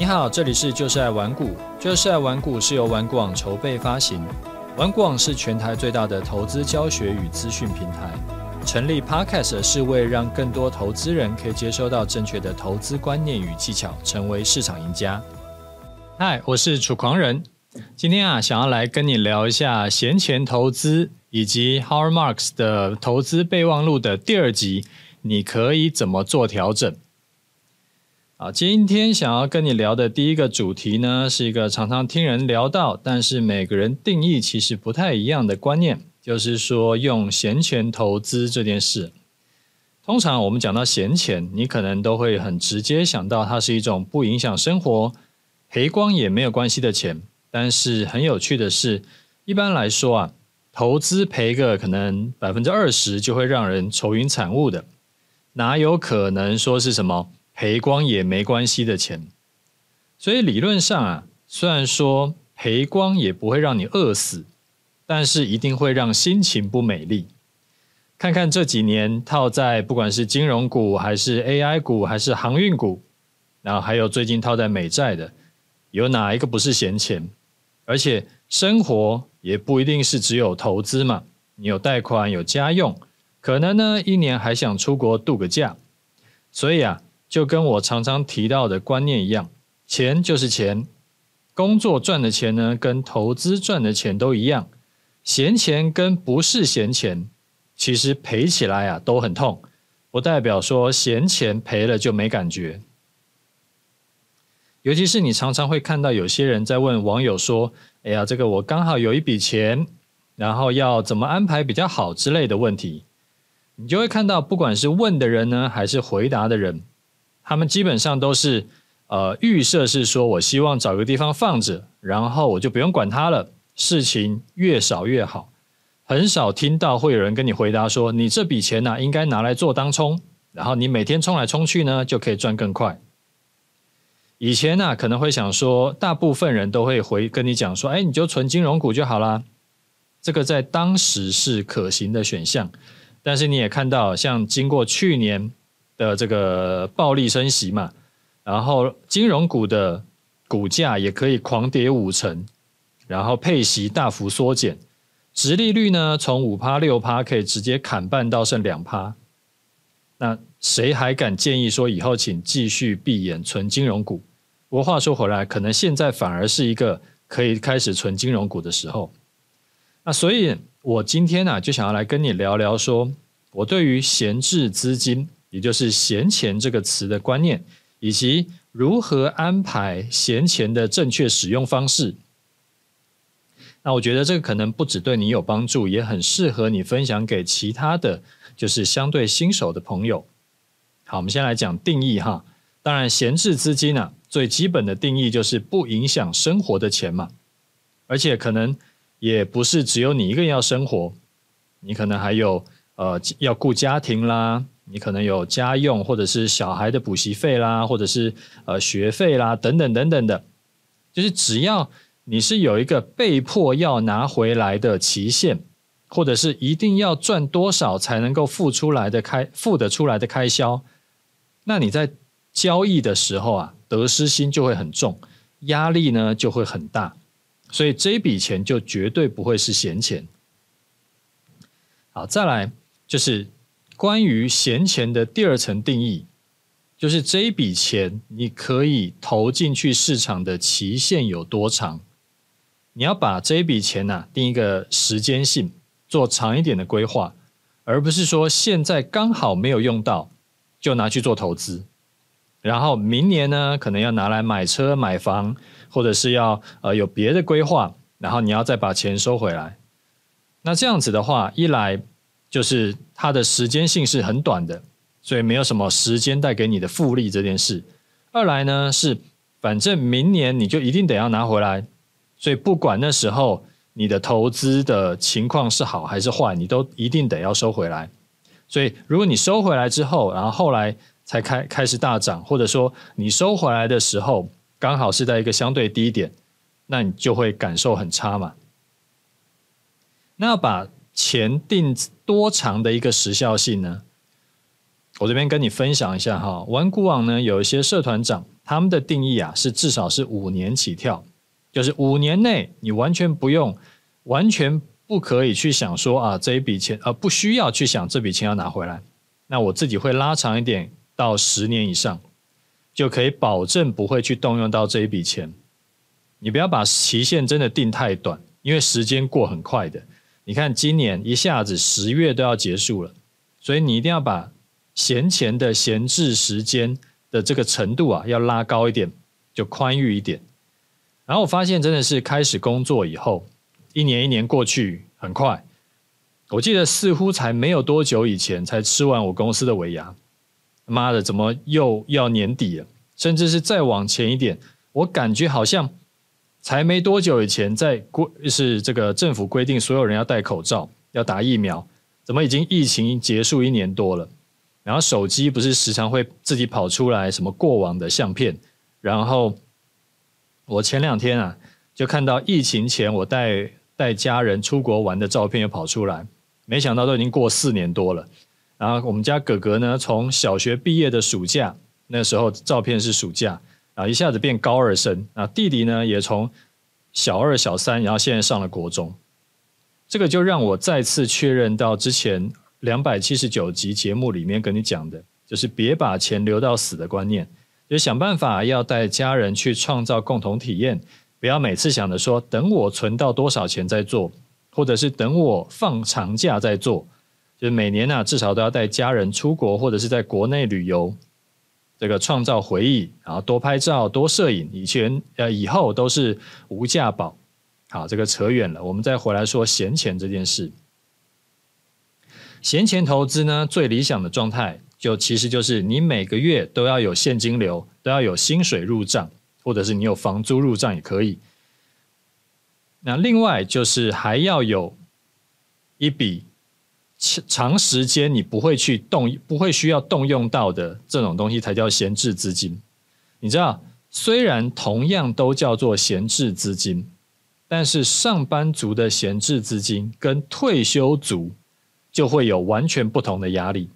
你好，这里是就是爱玩股，就是爱玩股是由玩股网筹备发行，玩股网是全台最大的投资教学与资讯平台。成立 Podcast 是为让更多投资人可以接收到正确的投资观念与技巧，成为市场赢家。嗨，我是楚狂人，今天啊，想要来跟你聊一下闲钱投资以及 h o w a r Marks 的投资备忘录的第二集，你可以怎么做调整？好，今天想要跟你聊的第一个主题呢，是一个常常听人聊到，但是每个人定义其实不太一样的观念，就是说用闲钱投资这件事。通常我们讲到闲钱，你可能都会很直接想到它是一种不影响生活、赔光也没有关系的钱。但是很有趣的是，一般来说啊，投资赔个可能百分之二十就会让人愁云惨雾的，哪有可能说是什么？赔光也没关系的钱，所以理论上啊，虽然说赔光也不会让你饿死，但是一定会让心情不美丽。看看这几年套在不管是金融股，还是 AI 股，还是航运股，然后还有最近套在美债的，有哪一个不是闲钱？而且生活也不一定是只有投资嘛，你有贷款，有家用，可能呢一年还想出国度个假，所以啊。就跟我常常提到的观念一样，钱就是钱，工作赚的钱呢，跟投资赚的钱都一样。闲钱跟不是闲钱，其实赔起来啊都很痛，不代表说闲钱赔了就没感觉。尤其是你常常会看到有些人在问网友说：“哎呀，这个我刚好有一笔钱，然后要怎么安排比较好之类的问题。”你就会看到，不管是问的人呢，还是回答的人。他们基本上都是，呃，预设是说，我希望找个地方放着，然后我就不用管它了，事情越少越好。很少听到会有人跟你回答说，你这笔钱呢、应该拿来做当冲，然后你每天冲来冲去呢，就可以赚更快。以前呢、可能会想说，大部分人都会回跟你讲说，哎，你就存金融股就好啦。这个在当时是可行的选项，但是你也看到，像经过去年。的这个暴力升息嘛，然后金融股的股价也可以狂跌五成，然后配息大幅缩减，殖利率呢从五趴六趴可以直接砍半到剩两趴，那谁还敢建议说以后请继续闭眼存金融股？不过话说回来，可能现在反而是一个可以开始存金融股的时候。那所以，我今天呢、啊、就想要来跟你聊聊说，我对于闲置资金。也就是“闲钱”这个词的观念，以及如何安排闲钱的正确使用方式。那我觉得这个可能不只对你有帮助，也很适合你分享给其他的就是相对新手的朋友。好，我们先来讲定义哈。当然，闲置资金呢、最基本的定义就是不影响生活的钱嘛。而且可能也不是只有你一个人要生活，你可能还有呃要顾家庭啦。你可能有家用，或者是小孩的补习费啦，或者是呃学费啦，等等等等的，就是只要你是有一个被迫要拿回来的期限，或者是一定要赚多少才能够付出来的开付得出来的开销，那你在交易的时候啊，得失心就会很重，压力呢就会很大，所以这笔钱就绝对不会是闲钱。好，再来就是。关于闲钱的第二层定义，就是这一笔钱你可以投进去市场的期限有多长？你要把这一笔钱呐、定一个时间性，做长一点的规划，而不是说现在刚好没有用到就拿去做投资，然后明年呢可能要拿来买车买房，或者是要呃有别的规划，然后你要再把钱收回来。那这样子的话，一来。就是它的时间性是很短的，所以没有什么时间带给你的复利这件事。二来呢是，反正明年你就一定得要拿回来，所以不管那时候你的投资的情况是好还是坏，你都一定得要收回来。所以如果你收回来之后，然后后来才开开始大涨，或者说你收回来的时候刚好是在一个相对低点，那你就会感受很差嘛。那要把钱定多长的一个时效性呢？我这边跟你分享一下哈，玩股网呢有一些社团长，他们的定义啊是至少是五年起跳，就是五年内你完全不用，完全不可以去想说啊这一笔钱，呃不需要去想这笔钱要拿回来。那我自己会拉长一点到十年以上，就可以保证不会去动用到这一笔钱。你不要把期限真的定太短，因为时间过很快的。你看今年一下子十月都要结束了，所以你一定要把闲钱的闲置时间的这个程度啊，要拉高一点，就宽裕一点。然后我发现真的是开始工作以后，一年一年过去很快。我记得似乎才没有多久以前才吃完我公司的尾牙，妈的，怎么又要年底了？甚至是再往前一点，我感觉好像才没多久以前在规是这个政府规定所有人要戴口罩、要打疫苗，怎么已经疫情结束一年多了？然后手机不是时常会自己跑出来什么过往的相片，然后我前两天啊就看到疫情前我带带家人出国玩的照片又跑出来，没想到都已经过四年多了。然后我们家哥哥呢，从小学毕业的暑假，那时候照片是暑假，啊一下子变高二生，啊弟弟呢也从小二小三，然后现在上了国中，这个就让我再次确认到之前。两百七十九集节目里面跟你讲的，就是别把钱留到死的观念，就想办法要带家人去创造共同体验，不要每次想着说等我存到多少钱再做，或者是等我放长假再做，就是每年啊至少都要带家人出国或者是在国内旅游，这个创造回忆，然后多拍照多摄影，以前呃以后都是无价宝。好，这个扯远了，我们再回来说闲钱这件事。闲钱投资呢，最理想的状态就其实就是你每个月都要有现金流，都要有薪水入账，或者是你有房租入账也可以。那另外就是还要有一笔长时间你不会去动、不会需要动用到的这种东西，才叫闲置资金。你知道，虽然同样都叫做闲置资金，但是上班族的闲置资金跟退休族。就会有完全不同的压力，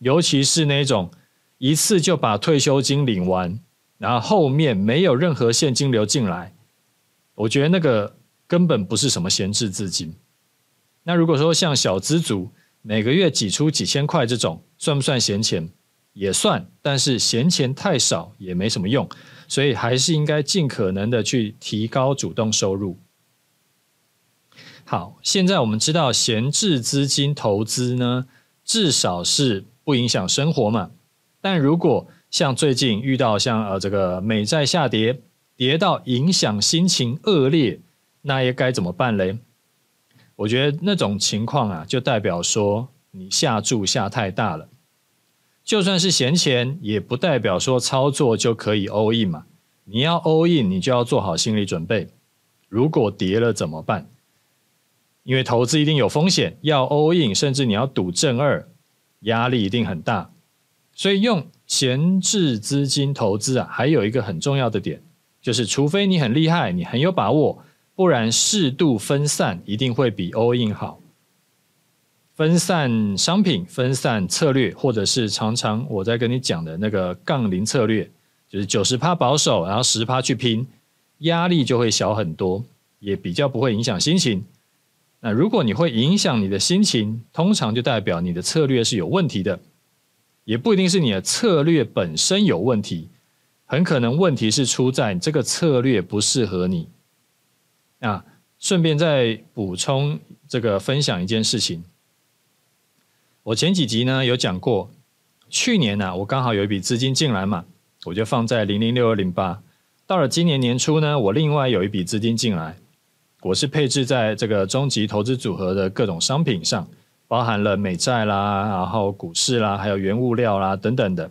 尤其是那种一次就把退休金领完，然后后面没有任何现金流进来，我觉得那个根本不是什么闲置资金。那如果说像小资族每个月挤出几千块这种，算不算闲钱？也算，但是闲钱太少也没什么用，所以还是应该尽可能的去提高主动收入。好，现在我们知道闲置资金投资呢，至少是不影响生活嘛。但如果像最近遇到像呃这个美债下跌，跌到影响心情恶劣，那也该怎么办嘞？我觉得那种情况啊，就代表说你下注下太大了。就算是闲钱，也不代表说操作就可以 all in 嘛。你要 all in，你就要做好心理准备。如果跌了怎么办？因为投资一定有风险，要 all in，甚至你要赌正二，压力一定很大。所以用闲置资金投资啊，还有一个很重要的点，就是除非你很厉害，你很有把握，不然适度分散一定会比 all in 好。分散商品、分散策略，或者是常常我在跟你讲的那个杠铃策略，就是九十趴保守，然后十趴去拼，压力就会小很多，也比较不会影响心情。那如果你会影响你的心情，通常就代表你的策略是有问题的，也不一定是你的策略本身有问题，很可能问题是出在这个策略不适合你。啊，顺便再补充这个分享一件事情，我前几集呢有讲过，去年呢、我刚好有一笔资金进来嘛，我就放在零零六二零八，到了今年年初呢，我另外有一笔资金进来。我是配置在这个终极投资组合的各种商品上，包含了美债啦，然后股市啦，还有原物料啦等等的。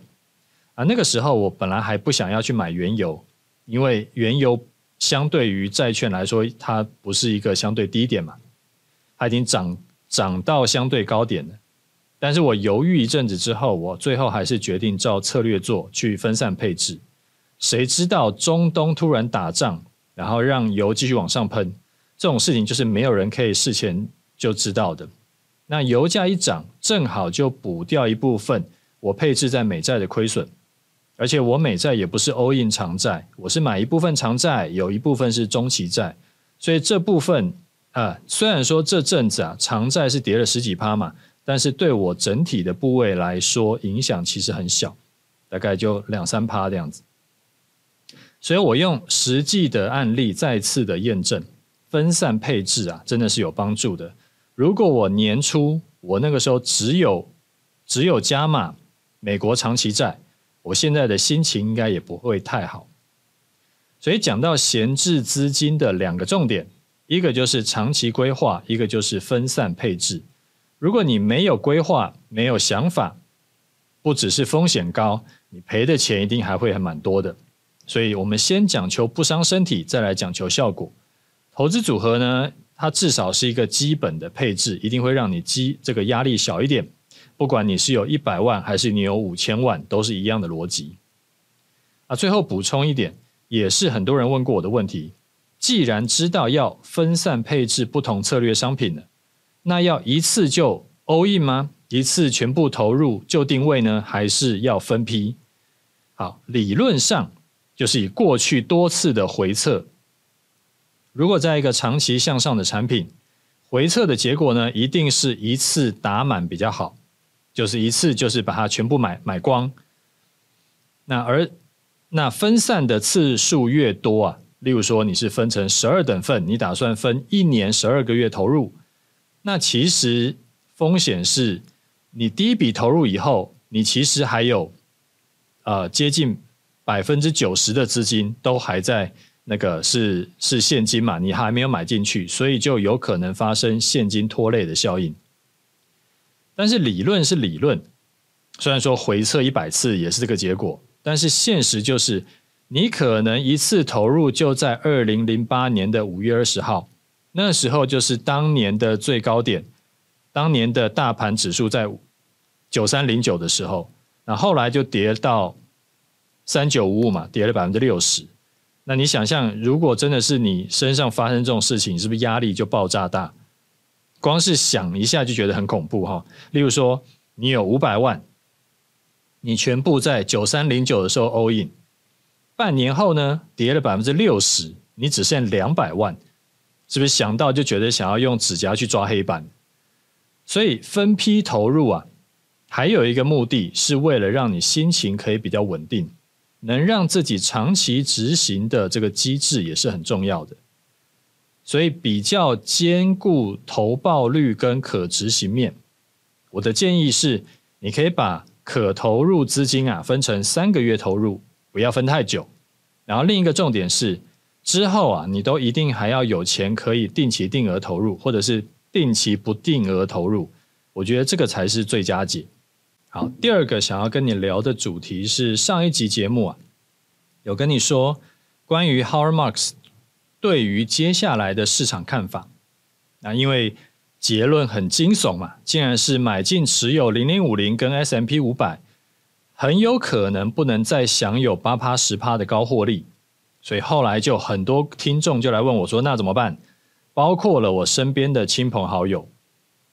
啊，那个时候我本来还不想要去买原油，因为原油相对于债券来说，它不是一个相对低点嘛，它已经涨涨到相对高点了。但是我犹豫一阵子之后，我最后还是决定照策略做，去分散配置。谁知道中东突然打仗，然后让油继续往上喷。这种事情就是没有人可以事前就知道的。那油价一涨，正好就补掉一部分我配置在美债的亏损，而且我美债也不是 all in 长债，我是买一部分长债，有一部分是中期债，所以这部分啊、虽然说这阵子啊长债是跌了十几趴嘛，但是对我整体的部位来说影响其实很小，大概就两三趴这样子。所以我用实际的案例再次的验证，分散配置啊，真的是有帮助的。如果我年初我那个时候只有只有加码美国长期债，我现在的心情应该也不会太好。所以讲到闲置资金的两个重点，一个就是长期规划，一个就是分散配置。如果你没有规划，没有想法，不只是风险高，你赔的钱一定还会还蛮多的。所以我们先讲求不伤身体，再来讲求效果。投资组合呢，它至少是一个基本的配置，一定会让你积这个压力小一点。不管你是有一百万，还是你有五千万，都是一样的逻辑。啊，最后补充一点，也是很多人问过我的问题。既然知道要分散配置不同策略商品了，那要一次就 all in 吗？一次全部投入就定位呢？还是要分批？好，理论上。就是以过去多次的回测，如果在一个长期向上的产品回测的结果呢，一定是一次打满比较好，就是一次就是把它全部买买光。那而那分散的次数越多啊，例如说你是分成十二等份，你打算分一年十二个月投入，那其实风险是，你第一笔投入以后，你其实还有呃接近。百分之九十的资金都还在那个是是现金嘛，你还没有买进去，所以就有可能发生现金拖累的效应。但是理论是理论，虽然说回测一百次也是这个结果，但是现实就是你可能一次投入就在二零零八年的五月二十号，那时候就是当年的最高点，当年的大盘指数在九三零九的时候，那后来就跌到。三九五五嘛，跌了百分之六十。那你想象，如果真的是你身上发生这种事情，是不是压力就爆炸大？光是想一下就觉得很恐怖哈。例如说，你有五百万，你全部在九三零九的时候 all in，半年后呢，跌了百分之六十，你只剩两百万，是不是想到就觉得想要用指甲去抓黑板？所以分批投入啊，还有一个目的是为了让你心情可以比较稳定。能让自己长期执行的这个机制也是很重要的，所以比较兼顾投报率跟可执行面。我的建议是，你可以把可投入资金啊分成三个月投入，不要分太久。然后另一个重点是，之后啊你都一定还要有钱可以定期定额投入，或者是定期不定额投入。我觉得这个才是最佳解。好，第二个想要跟你聊的主题是上一集节目啊，有跟你说关于 Howard Marks 对于接下来的市场看法。那因为结论很惊悚嘛，竟然是买进持有零零五零跟 S M P 五百，很有可能不能再享有八趴十趴的高获利。所以后来就很多听众就来问我说，那怎么办？包括了我身边的亲朋好友。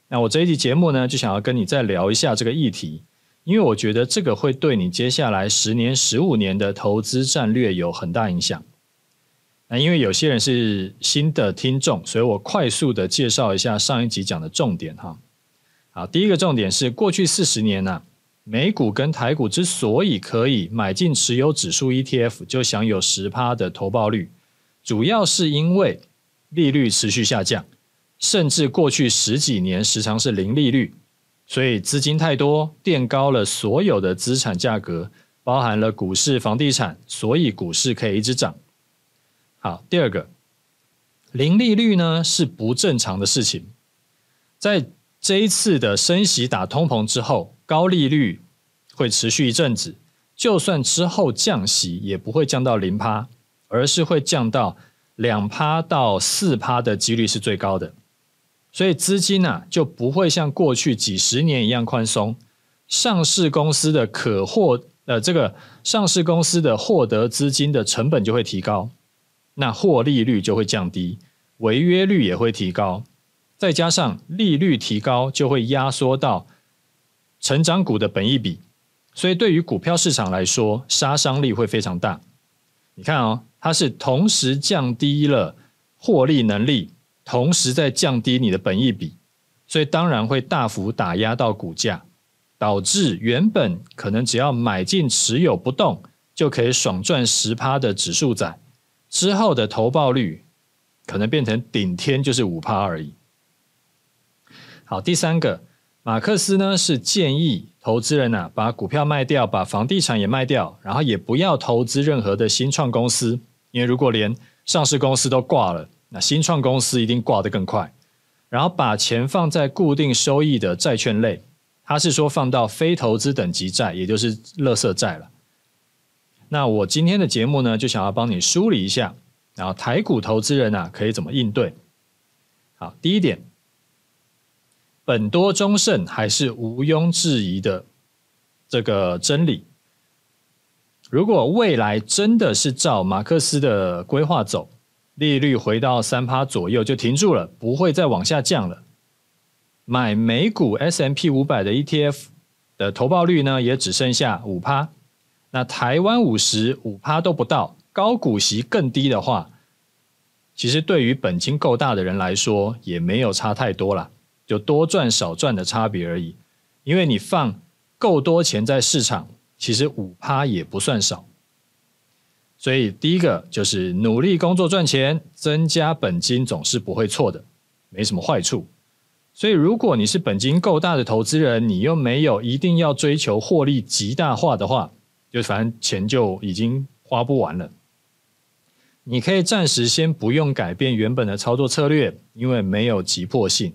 那我这一集节目呢，就想要跟你再聊一下这个议题，因为我觉得这个会对你接下来十年、十五年的投资战略有很大影响。那因为有些人是新的听众，所以我快速的介绍一下上一集讲的重点哈。好，第一个重点是过去四十年呢，美股跟台股之所以可以买进持有指数 ETF 就享有十趴的投报率，主要是因为利率持续下降。甚至过去十几年时常是零利率，所以资金太多垫高了所有的资产价格，包含了股市、房地产，所以股市可以一直涨。好，第二个，零利率呢是不正常的事情，在这一次的升息打通膨之后，高利率会持续一阵子，就算之后降息也不会降到零趴，而是会降到两趴到四趴的几率是最高的。所以资金啊就不会像过去几十年一样宽松，上市公司的可获呃这个上市公司的获得资金的成本就会提高，那获利率就会降低，违约率也会提高，再加上利率提高就会压缩到成长股的本益比，所以对于股票市场来说，杀伤力会非常大。你看哦，它是同时降低了获利能力，同时在降低你的本益比，所以当然会大幅打压到股价，导致原本可能只要买进持有不动就可以爽赚十趴的指数仔，之后的投报率可能变成顶天就是五趴而已。好，第三个，马克思呢是建议投资人啊把股票卖掉，把房地产也卖掉，然后也不要投资任何的新创公司，因为如果连上市公司都挂了，那新创公司一定挂得更快。然后把钱放在固定收益的债券类，他是说放到非投资等级债，也就是垃圾债了。那我今天的节目呢，就想要帮你梳理一下，然后台股投资人啊可以怎么应对。好，第一点。本多中胜还是毋庸置疑的这个真理。如果未来真的是照马克思的规划走，利率回到三趴左右就停住了，不会再往下降了。买美股 S M P 五百的 ETF 的投报率呢，也只剩下五趴。那台湾五十五趴都不到，高股息更低的话，其实对于本金够大的人来说，也没有差太多了。就多赚少赚的差别而已，因为你放够多钱在市场，其实五趴也不算少。所以第一个就是努力工作赚钱，增加本金总是不会错的，没什么坏处。所以如果你是本金够大的投资人，你又没有一定要追求获利极大化的话，就反正钱就已经花不完了。你可以暂时先不用改变原本的操作策略，因为没有急迫性。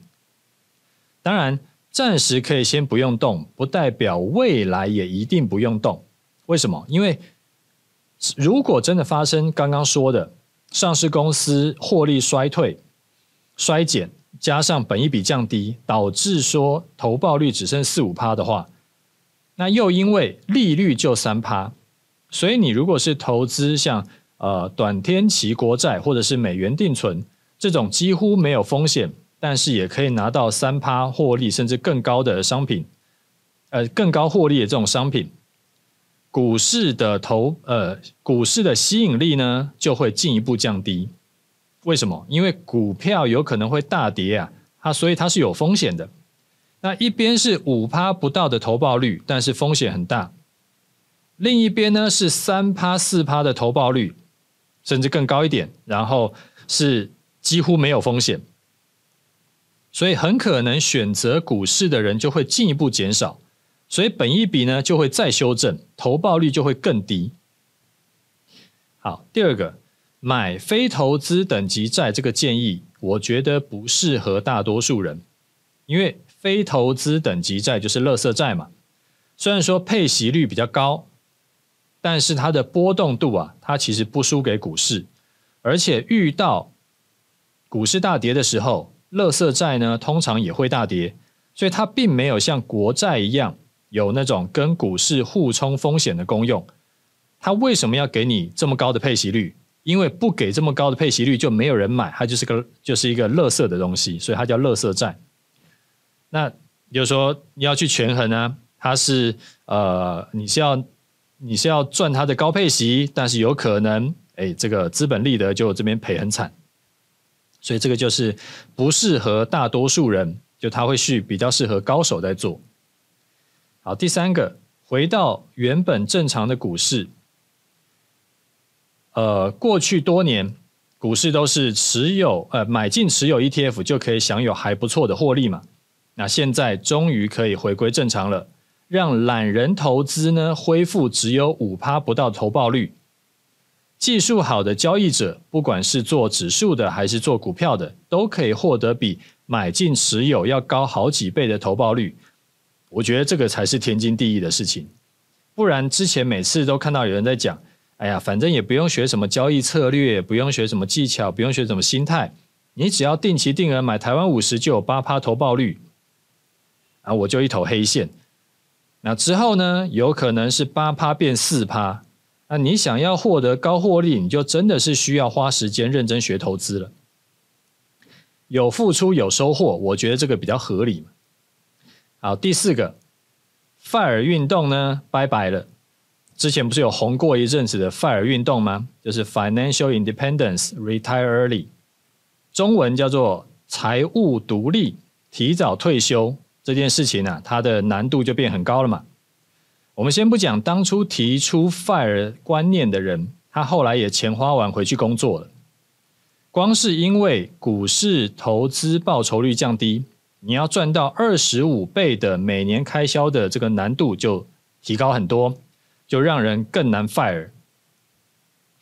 当然，暂时可以先不用动，不代表未来也一定不用动。为什么？因为如果真的发生刚刚说的上市公司获利衰退、衰减，加上本益比降低，导致说投报率只剩四五趴的话，那又因为利率就三趴，所以你如果是投资像呃短天期国债或者是美元定存这种几乎没有风险。但是也可以拿到三趴获利，甚至更高的商品，呃，更高获利的这种商品，股市的投呃，股市的吸引力呢就会进一步降低。为什么？因为股票有可能会大跌啊，它所以它是有风险的。那一边是五趴不到的投报率，但是风险很大；另一边呢是三趴四趴的投报率，甚至更高一点，然后是几乎没有风险。所以很可能选择股市的人就会进一步减少，所以本一比呢就会再修正，投报率就会更低。好，第二个，买非投资等级债这个建议，我觉得不适合大多数人，因为非投资等级债就是垃圾债嘛。虽然说配息率比较高，但是它的波动度啊，它其实不输给股市，而且遇到股市大跌的时候。垃圾债呢，通常也会大跌，所以它并没有像国债一样有那种跟股市互冲风险的功用。它为什么要给你这么高的配息率？因为不给这么高的配息率，就没有人买，它就是个就是一个垃圾的东西，所以它叫垃圾债。那比如说你要去权衡呢，它是呃，你是要你是要赚它的高配息，但是有可能哎，这个资本利得就这边赔很惨。所以这个就是不适合大多数人，就他会是比较适合高手在做。好，第三个，回到原本正常的股市，呃，过去多年股市都是持有呃买进持有 ETF 就可以享有还不错的获利嘛。那现在终于可以回归正常了，让懒人投资呢恢复只有五趴不到投报率。技术好的交易者，不管是做指数的还是做股票的，都可以获得比买进持有要高好几倍的投报率。我觉得这个才是天经地义的事情。不然之前每次都看到有人在讲，哎呀，反正也不用学什么交易策略，不用学什么技巧，不用学什么心态，你只要定期定额买台湾五十就有八趴投报率，啊，我就一头黑线。那之后呢，有可能是八趴变四趴。那你想要获得高获利，你就真的是需要花时间认真学投资了。有付出有收获，我觉得这个比较合理。好，第四个，，FIRE 运动呢，拜拜了。之前不是有红过一阵子的 FIRE 运动吗？就是 Financial Independence Retire Early，中文叫做财务独立，提早退休这件事情啊，它的难度就变很高了嘛。我们先不讲当初提出 FIRE 观念的人，他后来也钱花完回去工作了。光是因为股市投资报酬率降低，你要赚到二十五倍的每年开销的这个难度就提高很多。就让人更难 fire。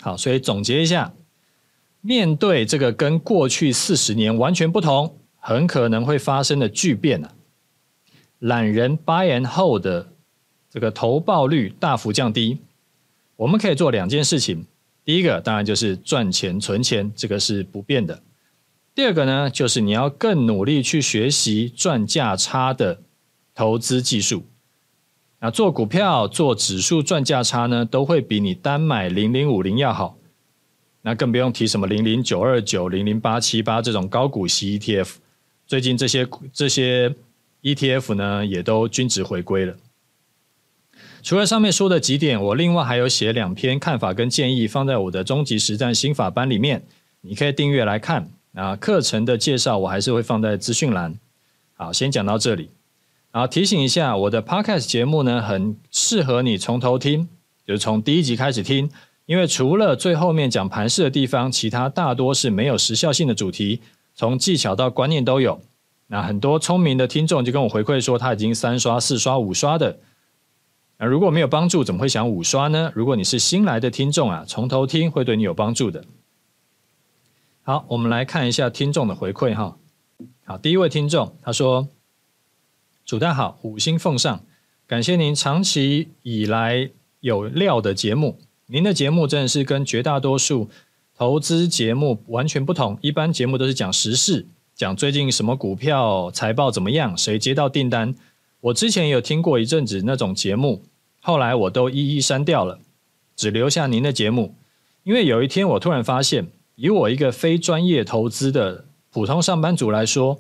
好，所以总结一下，面对这个跟过去四十年完全不同、很可能会发生的巨变啊，懒人 buy and hold 的这个投报率大幅降低，我们可以做两件事情。第一个当然就是赚钱存钱，这个是不变的。第二个呢，就是你要更努力去学习赚价差的投资技术。那做股票、做指数赚价差呢，都会比你单买零零五零要好。那更不用提什么零零九二九、零零八七八这种高股息 ETF。最近这些这些 ETF 呢，也都均值回归了。除了上面说的几点，我另外还有写两篇看法跟建议，放在我的终极实战心法班里面，你可以订阅来看。啊，课程的介绍我还是会放在资讯栏。好，先讲到这里。好，提醒一下，我的 Podcast 节目呢，很适合你从头听，就是从第一集开始听，因为除了最后面讲盘势的地方，其他大多是没有时效性的主题，从技巧到观念都有。那很多聪明的听众就跟我回馈说，他已经三刷、四刷、五刷的。那如果没有帮助，怎么会想五刷呢？如果你是新来的听众啊，从头听会对你有帮助的。好，我们来看一下听众的回馈哈。好，第一位听众他说。主大好，五星奉上，感谢您长期以来有料的节目。您的节目真的是跟绝大多数投资节目完全不同。一般节目都是讲时事，讲最近什么股票财报怎么样，谁接到订单。我之前有听过一阵子那种节目，后来我都一一删掉了，只留下您的节目。因为有一天我突然发现，以我一个非专业投资的普通上班族来说，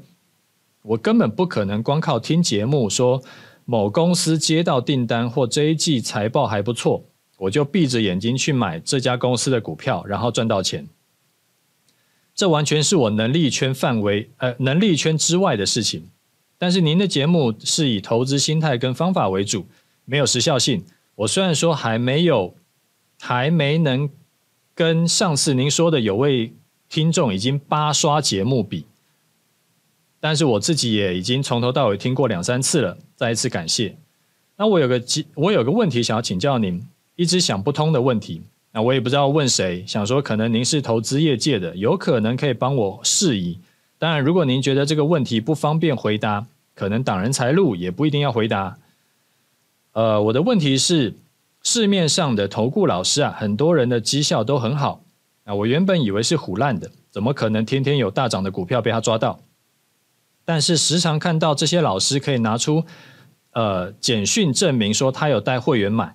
我根本不可能光靠听节目说某公司接到订单或这一季财报还不错，我就闭着眼睛去买这家公司的股票，然后赚到钱。这完全是我能力圈范围，呃，能力圈之外的事情。但是您的节目是以投资心态跟方法为主，没有时效性。我虽然说还没有，还没能跟上次您说的有位听众已经八刷节目比。但是我自己也已经从头到尾听过两三次了，再一次感谢。那我有个我有个问题想要请教您，一直想不通的问题。那我也不知道问谁，想说可能您是投资业界的，有可能可以帮我释疑。当然，如果您觉得这个问题不方便回答，可能挡人财路，也不一定要回答。呃，我的问题是，市面上的投顾老师啊，很多人的绩效都很好。啊，我原本以为是唬烂的，怎么可能天天有大涨的股票被他抓到？但是时常看到这些老师可以拿出呃简讯证明说他有带会员买，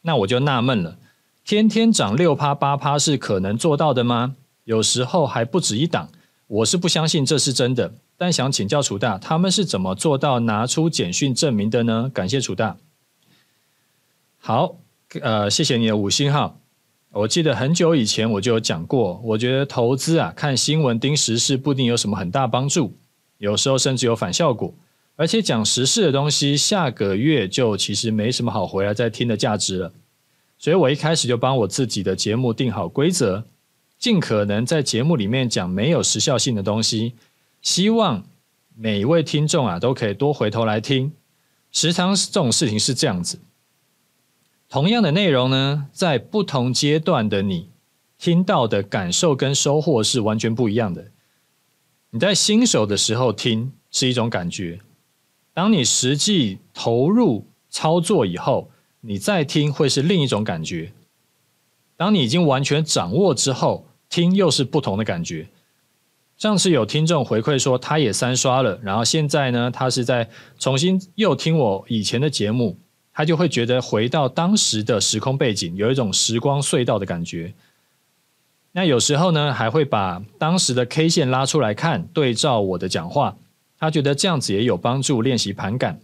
那我就纳闷了，天天涨六趴八趴是可能做到的吗？有时候还不止一档，我是不相信这是真的。但想请教楚大，他们是怎么做到拿出简讯证明的呢？感谢楚大。好，呃，谢谢你的五星号。我记得很久以前我就有讲过，我觉得投资啊，看新闻盯时事不一定有什么很大帮助。有时候甚至有反效果，而且讲时事的东西，下个月就其实没什么好回来再听的价值了。所以我一开始就帮我自己的节目定好规则，尽可能在节目里面讲没有时效性的东西，希望每一位听众啊都可以多回头来听。时常这种事情是这样子，同样的内容呢，在不同阶段的你听到的感受跟收获是完全不一样的。你在新手的时候听是一种感觉，当你实际投入操作以后，你再听会是另一种感觉。当你已经完全掌握之后，听又是不同的感觉。上次有听众回馈说，他也三刷了，然后现在呢，他是在重新又听我以前的节目，他就会觉得回到当时的时空背景，有一种时光隧道的感觉。那有时候呢，还会把当时的 K 线拉出来看，对照我的讲话，他觉得这样子也有帮助练习盘感。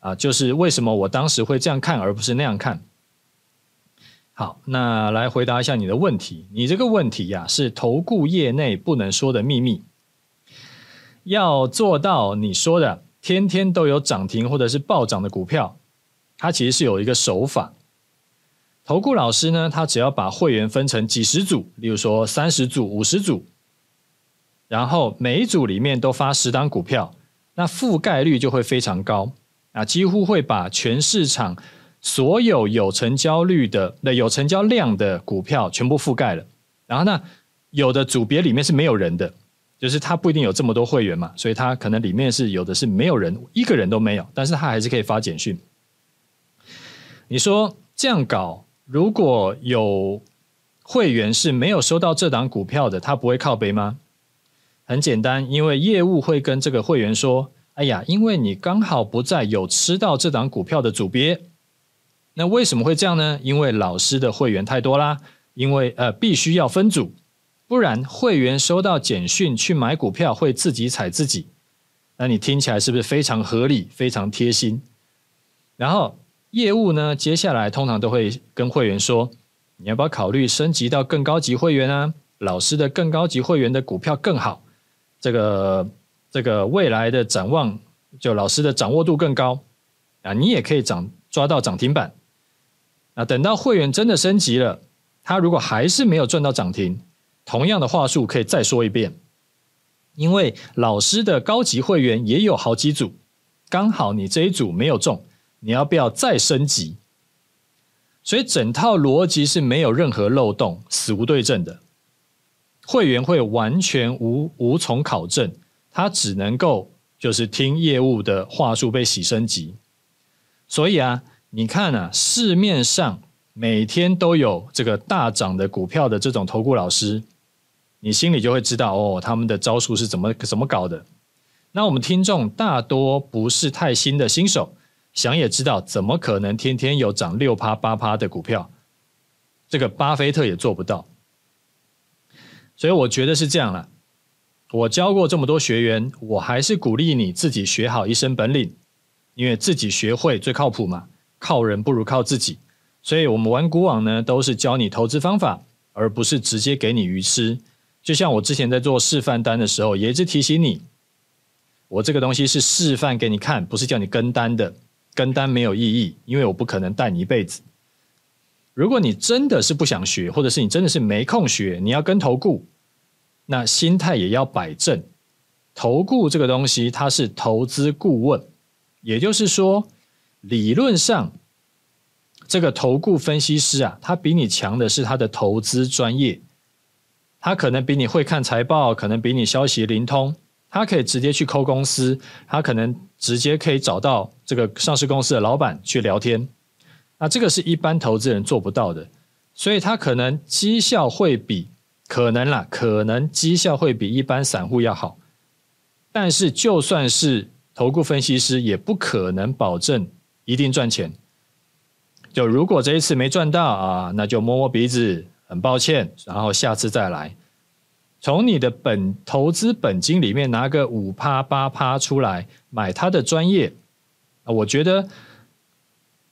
啊，就是为什么我当时会这样看而不是那样看。好，那来回答一下你的问题。你这个问题呀，是投顾业内不能说的秘密。要做到你说的天天都有涨停或者是暴涨的股票，它其实是有一个手法。投顾老师呢，他只要把会员分成几十组，例如说三十组、五十组，然后每一组里面都发十档股票，那覆盖率就会非常高啊，几乎会把全市场。所有有成交率的、那有成交量的股票全部覆盖了。然后呢，有的组别里面是没有人的，就是他不一定有这么多会员嘛，所以他可能里面是有的是没有人，一个人都没有，但是他还是可以发简讯。你说这样搞，如果有会员是没有收到这档股票的，他不会靠背吗？很简单，因为业务会跟这个会员说：“哎呀，因为你刚好不在有吃到这档股票的组别。”那为什么会这样呢？因为老师的会员太多啦，因为呃必须要分组，不然会员收到简讯去买股票会自己踩自己。那你听起来是不是非常合理、非常贴心？然后业务呢，接下来通常都会跟会员说，你要不要考虑升级到更高级会员啊？老师的更高级会员的股票更好，这个这个未来的展望，就老师的掌握度更高啊，你也可以涨抓到涨停板。那等到会员真的升级了，他如果还是没有赚到涨停，同样的话术可以再说一遍，因为老师的高级会员也有好几组，刚好你这一组没有中，你要不要再升级？所以整套逻辑是没有任何漏洞、死无对证的，会员会完全无无从考证，他只能够就是听业务的话术被洗升级，所以啊。你看啊，市面上每天都有这个大涨的股票的这种投顾老师，你心里就会知道哦，他们的招数是怎么怎么搞的。那我们听众大多不是太新的新手，想也知道，怎么可能天天有涨六趴八趴的股票？这个巴菲特也做不到。所以我觉得是这样了。我教过这么多学员，我还是鼓励你自己学好一身本领，因为自己学会最靠谱嘛。靠人不如靠自己，所以我们玩股网呢，都是教你投资方法，而不是直接给你鱼吃。就像我之前在做示范单的时候，也一直提醒你，我这个东西是示范给你看，不是叫你跟单的，跟单没有意义，因为我不可能带你一辈子。如果你真的是不想学，或者是你真的是没空学，你要跟投顾，那心态也要摆正。投顾这个东西，它是投资顾问，也就是说。理论上，这个投顾分析师啊，他比你强的是他的投资专业，他可能比你会看财报，可能比你消息灵通，他可以直接去抠公司，他可能直接可以找到这个上市公司的老板去聊天，那这个是一般投资人做不到的，所以他可能绩效会比可能啦，可能绩效会比一般散户要好，但是就算是投顾分析师，也不可能保证。一定赚钱。就如果这一次没赚到啊，那就摸摸鼻子，很抱歉，然后下次再来。从你的本投资本金里面拿个五趴八趴出来买他的专业，我觉得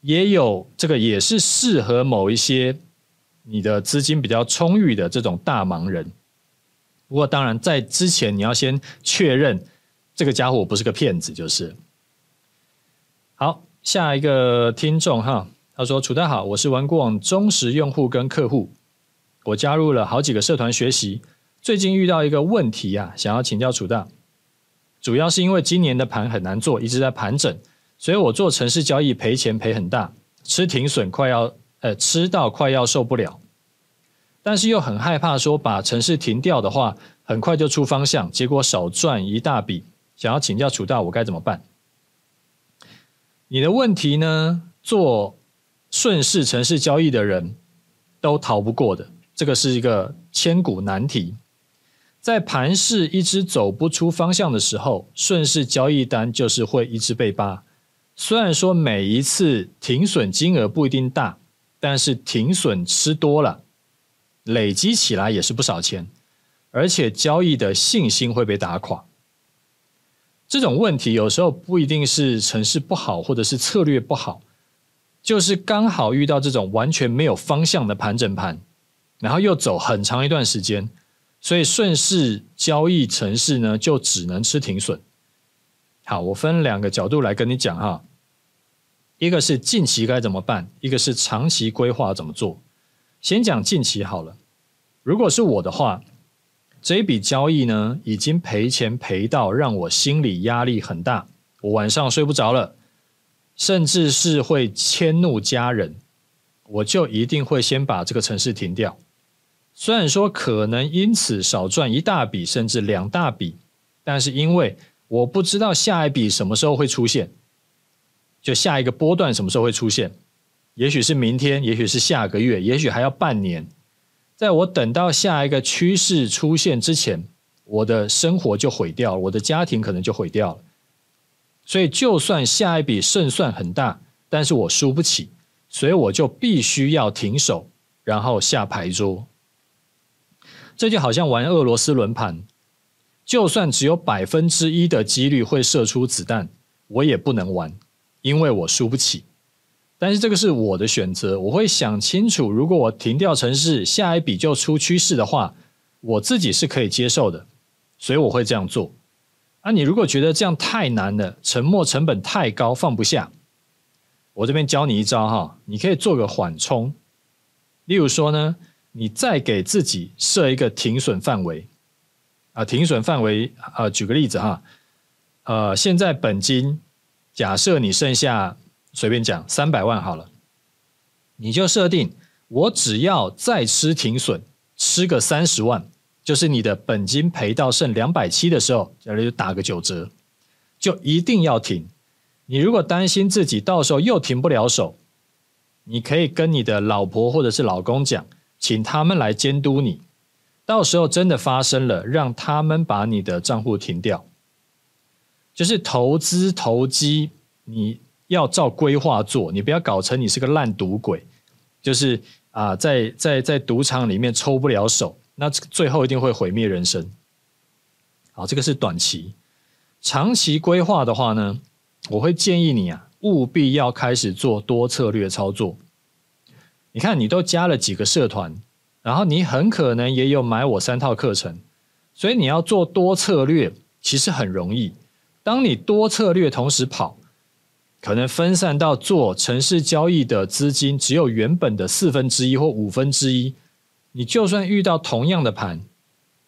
也有这个也是适合某一些你的资金比较充裕的这种大忙人。不过当然在之前你要先确认这个家伙不是个骗子，就是好。下一个听众哈，他说：“楚大好，我是玩股网忠实用户跟客户，我加入了好几个社团学习，最近遇到一个问题啊，想要请教楚大。主要是因为今年的盘很难做，一直在盘整，所以我做城市交易赔钱赔很大，吃停损快要吃到快要受不了，但是又很害怕说把城市停掉的话，很快就出方向，结果少赚一大笔，想要请教楚大，我该怎么办？”你的问题呢？做顺势城市交易的人都逃不过的，这个是一个千古难题。在盘势一直走不出方向的时候，顺势交易单就是会一直被扒。虽然说每一次停损金额不一定大，但是停损吃多了，累积起来也是不少钱，而且交易的信心会被打垮。这种问题有时候不一定是城市不好，或者是策略不好，就是刚好遇到这种完全没有方向的盘整盘，然后又走很长一段时间，所以顺势交易城市呢就只能吃停损。好，我分两个角度来跟你讲哈，一个是近期该怎么办，一个是长期规划怎么做。先讲近期好了，如果是我的话，这一笔交易呢已经赔钱赔到让我心理压力很大，我晚上睡不着了，甚至是会迁怒家人，我就一定会先把这个程式停掉。虽然说可能因此少赚一大笔甚至两大笔，但是因为我不知道下一笔什么时候会出现，就下一个波段什么时候会出现，也许是明天，也许是下个月，也许还要半年。在我等到下一个趋势出现之前，我的生活就毁掉了，我的家庭可能就毁掉了。所以，就算下一笔胜算很大，但是我输不起，所以我就必须要停手，然后下牌桌。这就好像玩俄罗斯轮盘。就算只有百分之一的几率会射出子弹，我也不能玩，因为我输不起。但是这个是我的选择，我会想清楚，如果我停掉城市，下一笔就出趋势的话，我自己是可以接受的，所以我会这样做。啊，你如果觉得这样太难了，沉没成本太高，放不下，我这边教你一招哈，你可以做个缓冲。例如说呢，你再给自己设一个停损范围。啊，停损范围啊，举个例子哈，呃，现在本金假设你剩下随便讲三百万好了，你就设定我只要再吃停损，吃个三十万，就是你的本金赔到剩两百七的时候，假如就打个九折，就一定要停。你如果担心自己到时候又停不了手，你可以跟你的老婆或者是老公讲，请他们来监督你。到时候真的发生了，让他们把你的账户停掉。就是投资投机，你要照规划做，你不要搞成你是个烂赌鬼。就是啊，在在在赌场里面抽不了手，那最后一定会毁灭人生。好，这个是短期。长期规划的话呢，我会建议你啊，务必要开始做多策略操作。你看，你都加了几个社团。然后你很可能也有买我三套课程，所以你要做多策略其实很容易。当你多策略同时跑，可能分散到做城市交易的资金只有原本的四分之一或五分之一，你就算遇到同样的盘，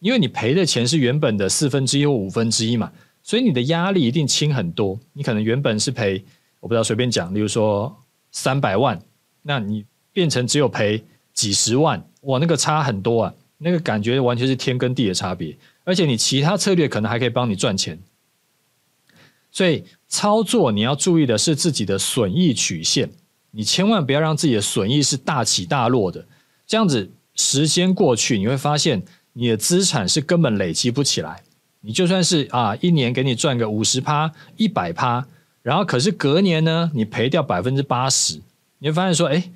因为你赔的钱是原本的四分之一或五分之一嘛，所以你的压力一定轻很多。你可能原本是赔，我不知道随便讲，例如说三百万，那你变成只有赔几十万。哇，那个差很多啊！那个感觉完全是天跟地的差别，而且你其他策略可能还可以帮你赚钱。所以操作你要注意的是自己的损益曲线，你千万不要让自己的损益是大起大落的。这样子时间过去，你会发现你的资产是根本累积不起来。你就算是啊，一年给你赚个五十趴、一百趴，然后可是隔年呢，你赔掉百分之八十，你会发现说，哎，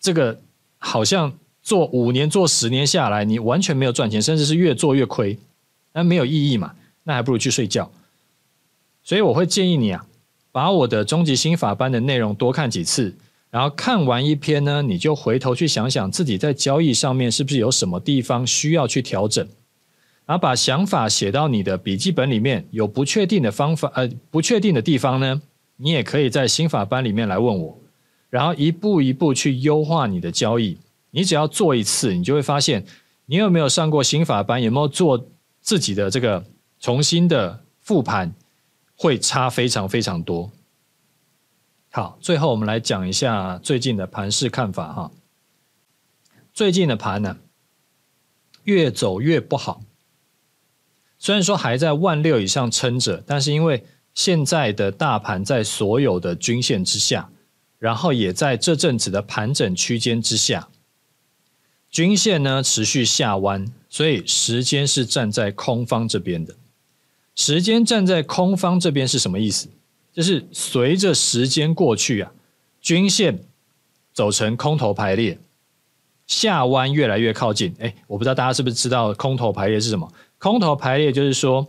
这个好像。做五年、做十年下来，你完全没有赚钱，甚至是越做越亏，那没有意义嘛？那还不如去睡觉。所以我会建议你啊，把我的终极心法班的内容多看几次，然后看完一篇呢，你就回头去想想自己在交易上面是不是有什么地方需要去调整，然后把想法写到你的笔记本里面。有不确定的方法，呃，不确定的地方呢，你也可以在心法班里面来问我，然后一步一步去优化你的交易。你只要做一次，你就会发现，你有没有上过心法班，有没有做自己的这个重新的复盘，会差非常非常多。好，最后我们来讲一下最近的盘势看法哈。最近的盘呢，越走越不好。虽然说还在万六以上撑着，但是因为现在的大盘在所有的均线之下，然后也在这阵子的盘整区间之下。均线呢持续下弯，所以时间是站在空方这边的。时间站在空方这边是什么意思？就是随着时间过去啊，均线走成空头排列，下弯越来越靠近。哎，我不知道大家是不是知道空头排列是什么？空头排列就是说，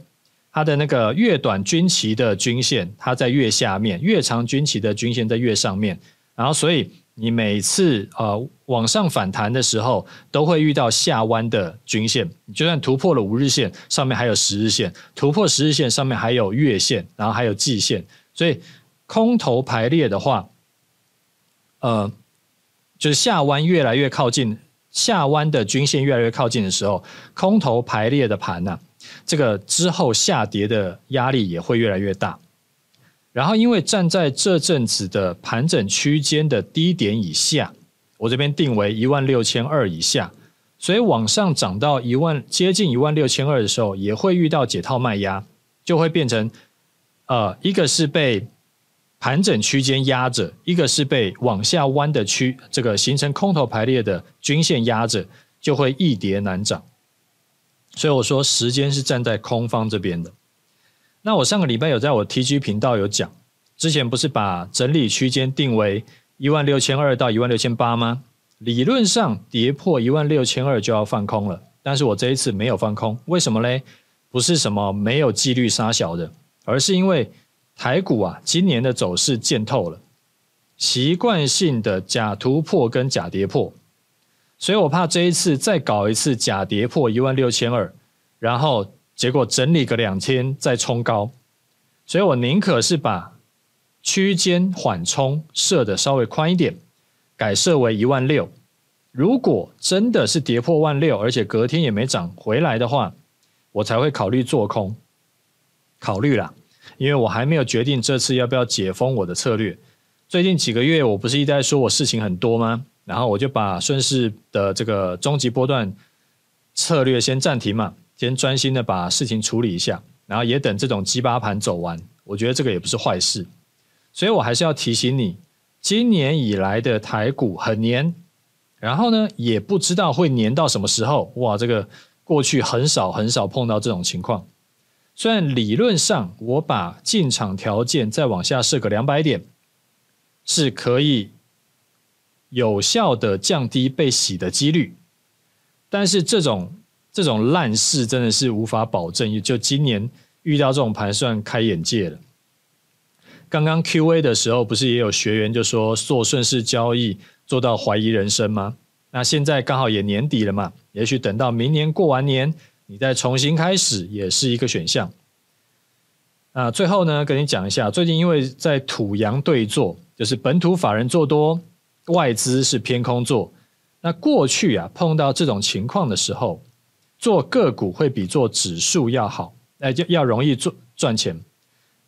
它的那个越短均期的均线，它在越下面；越长均期的均线在越上面。然后，所以你每次呃往上反弹的时候，都会遇到下弯的均线。就算突破了五日线，上面还有十日线；突破十日线，上面还有月线，然后还有季线。所以空头排列的话，呃，就是下弯越来越靠近，下弯的均线越来越靠近的时候，空头排列的盘呢、啊？这个之后下跌的压力也会越来越大，然后因为站在这阵子的盘整区间的低点以下，我这边定为一万六千二以下，所以往上涨到一万接近一万六千二的时候，也会遇到解套卖压，就会变成呃一个是被盘整区间压着，一个是被往下弯的区这个形成空头排列的均线压着，就会易跌难涨。所以我说时间是站在空方这边的。那我上个礼拜有在我 TG 频道有讲，之前不是把整理区间定为一万六千二到一万六千八吗？理论上跌破一万六千二就要放空了，但是我这一次没有放空，为什么嘞？不是什么没有纪律杀小的，而是因为台股啊今年的走势见透了，习惯性的假突破跟假跌破。所以我怕这一次再搞一次假跌破一万六千二，然后结果整理个两天再冲高，所以我宁可是把区间缓冲设的稍微宽一点，改设为一万六。如果真的是跌破万六，而且隔天也没涨回来的话，我才会考虑做空。考虑啦，因为我还没有决定这次要不要解封我的策略。最近几个月我不是一直在说我事情很多吗？然后我就把顺势的这个终极波段策略先暂停嘛，先专心的把事情处理一下，然后也等这种鸡巴盘走完，我觉得这个也不是坏事，所以我还是要提醒你，今年以来的台股很黏，然后呢也不知道会黏到什么时候，哇，这个过去很少很少碰到这种情况，虽然理论上我把进场条件再往下设个两百点是可以。有效的降低被洗的几率，但是这种这种烂事真的是无法保证。就今年遇到这种盘，算开眼界了。刚刚 Q&A 的时候，不是也有学员就说做顺势交易做到怀疑人生吗？那现在刚好也年底了嘛，也许等到明年过完年，你再重新开始也是一个选项。那最后呢，跟你讲一下，最近因为在土洋对坐，就是本土法人做多。外资是偏空做，那过去啊碰到这种情况的时候，做个股会比做指数要好，哎，就要容易赚赚钱。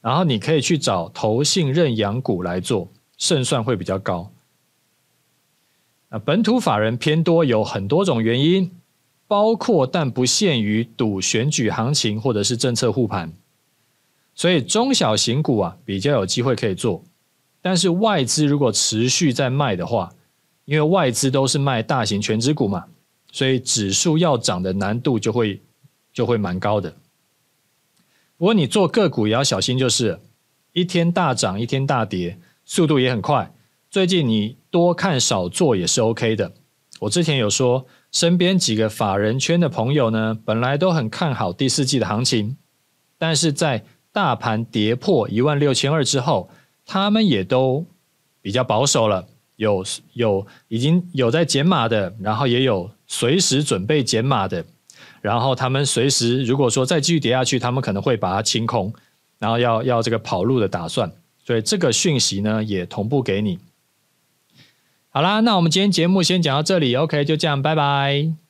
然后你可以去找投信认养股来做，胜算会比较高。那本土法人偏多有很多种原因，包括但不限于赌选举行情或者是政策护盘，所以中小型股啊比较有机会可以做。但是外资如果持续在卖的话，因为外资都是卖大型全值股嘛，所以指数要涨的难度就会就会蛮高的。不过你做个股也要小心，就是一天大涨一天大跌，速度也很快。最近你多看少做也是 OK 的。我之前有说，身边几个法人圈的朋友呢，本来都很看好第四季的行情，但是在大盘跌破一万六千二之后。他们也都比较保守了，有有已经有在减码的，然后也有随时准备减码的，然后他们随时如果说再继续跌下去，他们可能会把它清空，然后要要这个跑路的打算，所以这个讯息呢也同步给你。好啦，那我们今天节目先讲到这里，OK，就这样，拜拜。